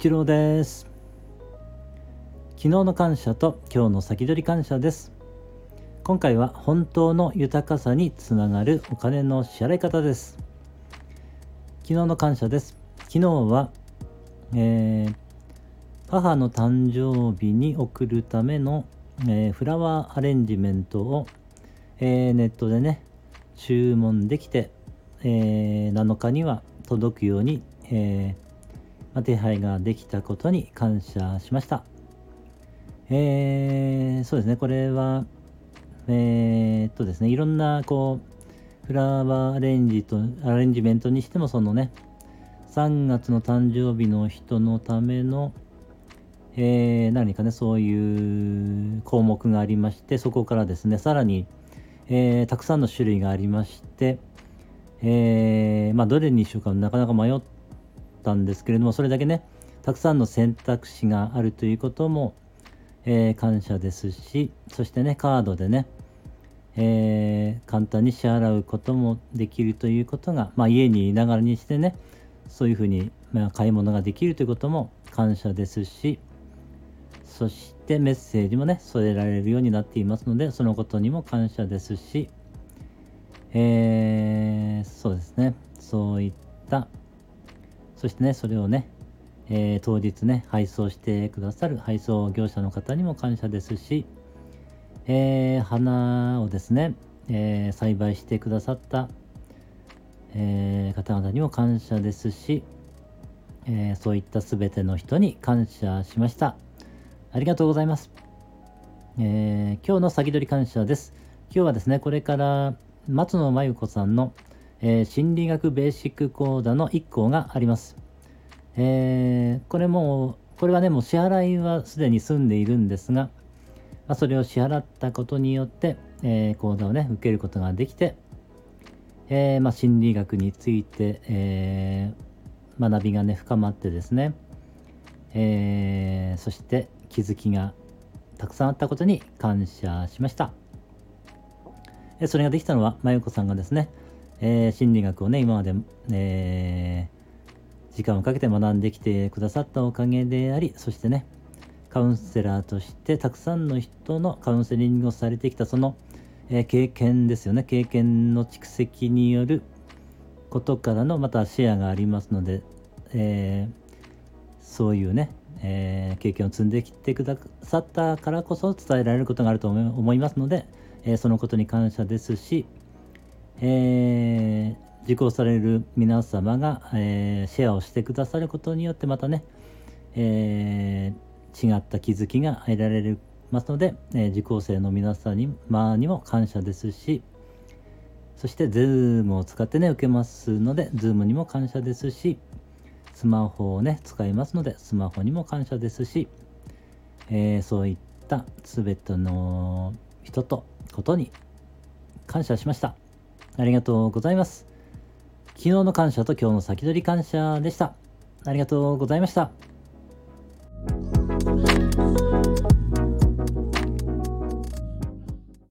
一郎です昨日の感謝と今日の先取り感謝です今回は本当の豊かさにつながるお金の支払い方です昨日の感謝です昨日は、えー、母の誕生日に送るための、えー、フラワーアレンジメントを、えー、ネットでね注文できて、え7日には届くように、えま手配ができたことに感謝しました。えー、そうですね、これは、えー、っとですね、いろんな、こう、フラワーアレンジと、アレンジメントにしても、そのね、3月の誕生日の人のための、えー、何かね、そういう項目がありまして、そこからですね、さらに、えー、たくさんの種類がありまして、えー、まあ、どれにしようかな。かなか迷ってったんですけれども、それだけね、たくさんの選択肢があるということも、えー、感謝ですし、そしてね、カードでね、えー、簡単に支払うこともできるということが、まあ、家にいながらにしてね、そういうふうに、まあ、買い物ができるということも感謝ですし、そしてメッセージもね、添えられるようになっていますので、そのことにも感謝ですし、えー、そしてね、それをね、えー、当日ね、配送してくださる配送業者の方にも感謝ですし、えー、花をですね、えー、栽培してくださった、え方々にも感謝ですし、えそういった全ての人に感謝しました。ありがとうございます。え今日の先取り感謝です。今日はですね、これから松野真由子さんの、え心理学ベーシック講座の1項があります。えー、これも、これはね、もう支払いはすでに済んでいるんですが、まあ、それを支払ったことによって、えー、講座をね、受けることができて、えー、まあ、心理学について、えー、学びがね、深まってですね、え、そして気づきがたくさんあったことに感謝しました。それができたのは、まゆこさんがですね、えー、心理学をね、今まで、えー、時間をかけて学んできてくださったおかげであり、そしてね、カウンセラーとしてたくさんの人のカウンセリングをされてきたその、えー、経験ですよね、経験の蓄積によることからのまたシェアがありますので、え、そういうね、え、経験を積んできてくださったからこそ伝えられることがあると思いますので、えそのことに感謝ですし、えー受講される皆様が、えー、シェアをしてくださることによってまたね、えー、違った気づきが得られますので、え、受講生の皆さんに,、まあ、にも感謝ですしそして Zoom を使ってね受けますので Zoom にも感謝ですしスマホをね使いますのでスマホにも感謝ですし、え、そういった全ての人とことに感謝しました。ありがとうございます昨日の感謝と今日の先取り感謝でした。ありがとうございました。